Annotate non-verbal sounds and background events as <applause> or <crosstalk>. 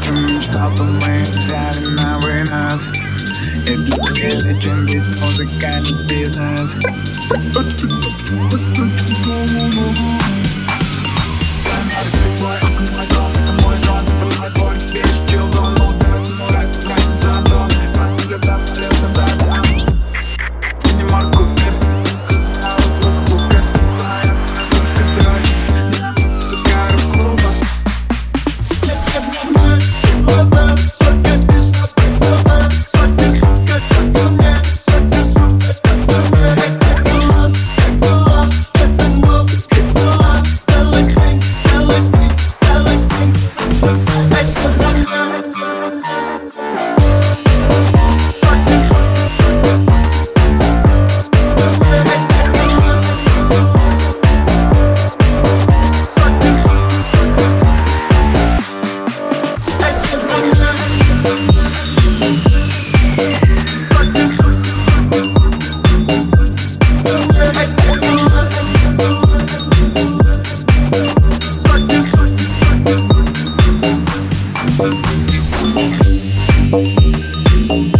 dreams stop the way that in our winners It looks village and this music and business. <laughs> Thank